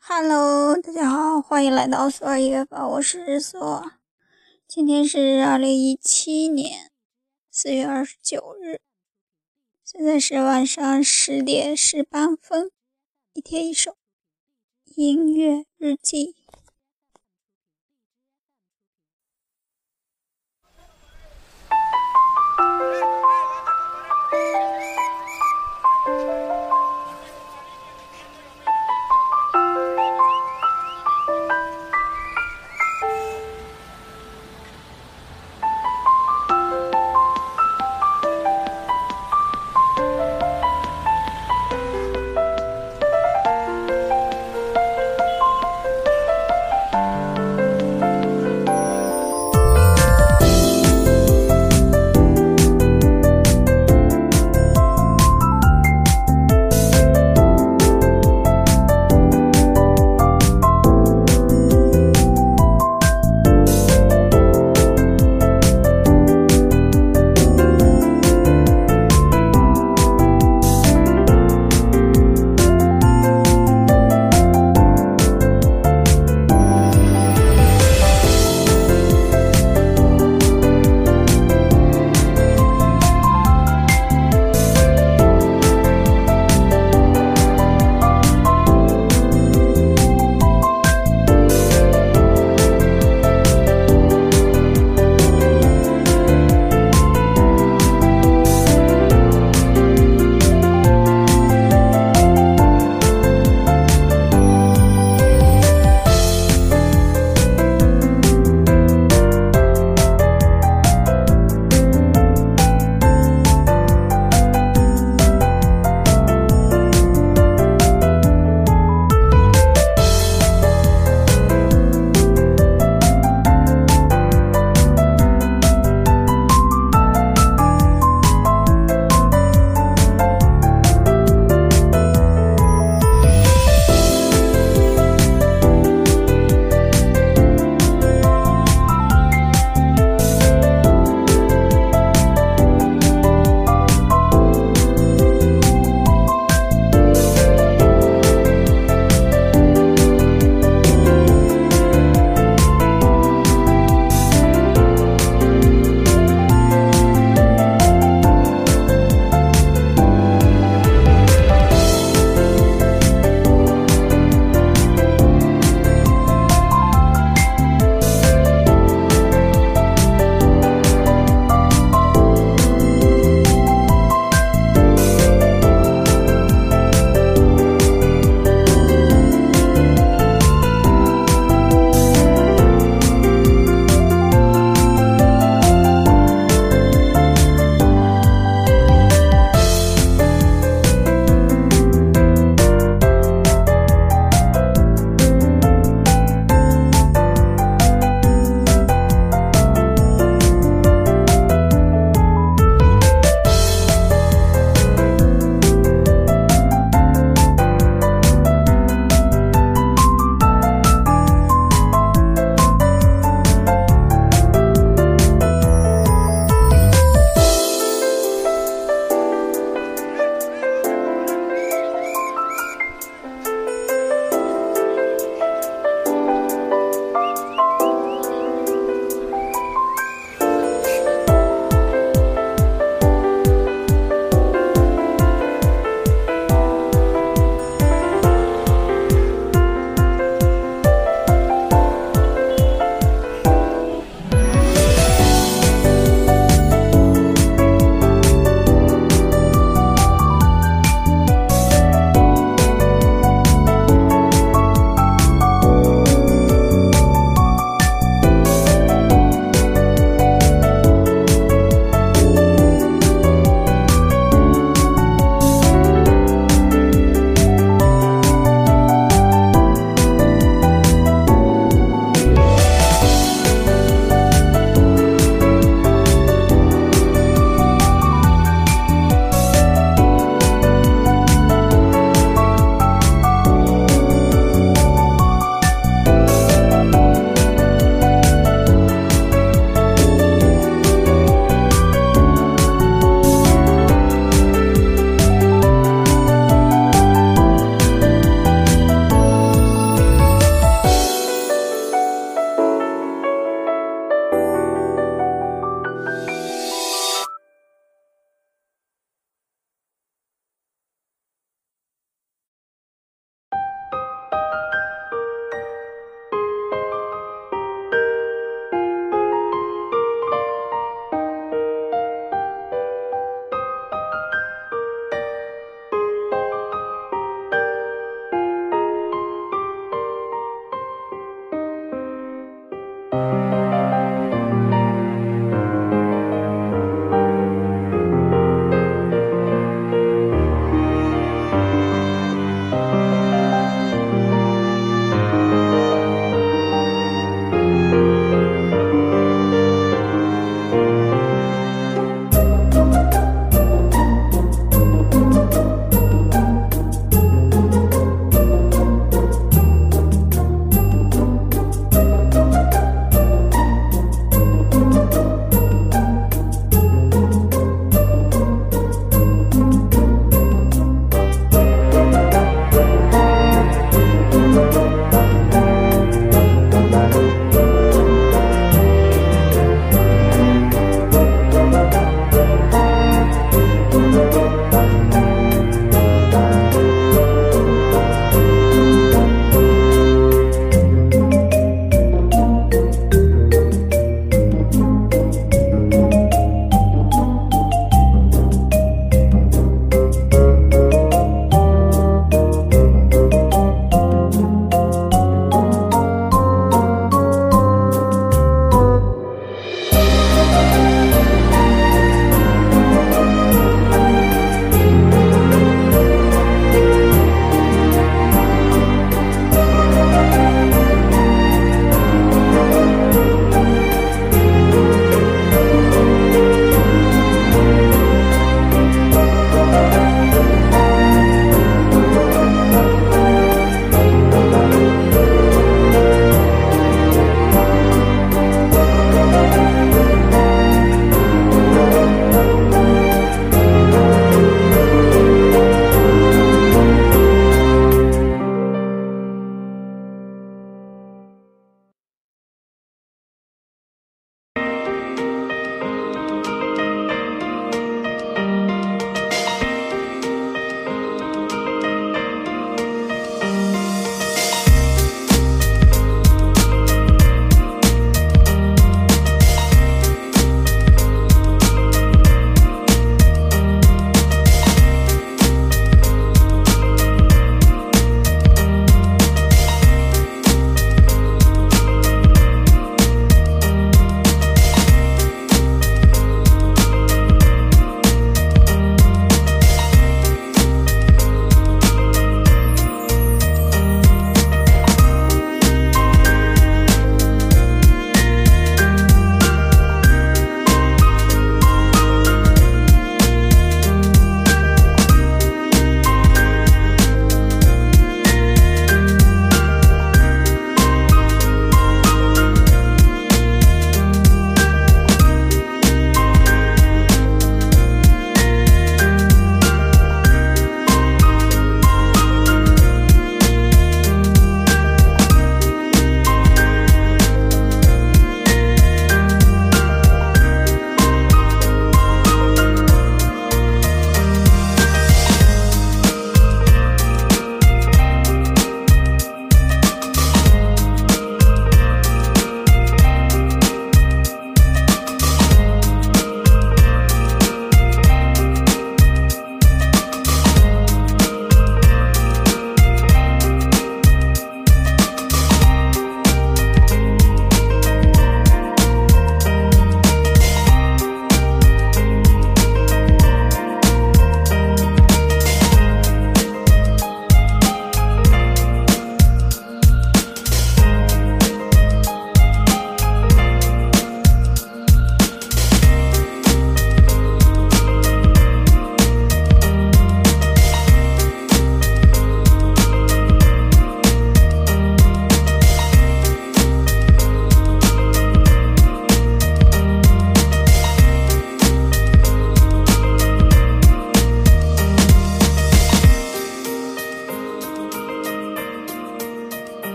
Hello，大家好，欢迎来到苏尔音乐吧，我是索。今天是二零一七年四月二十九日，现在是晚上十点十八分。一天一首音乐日记。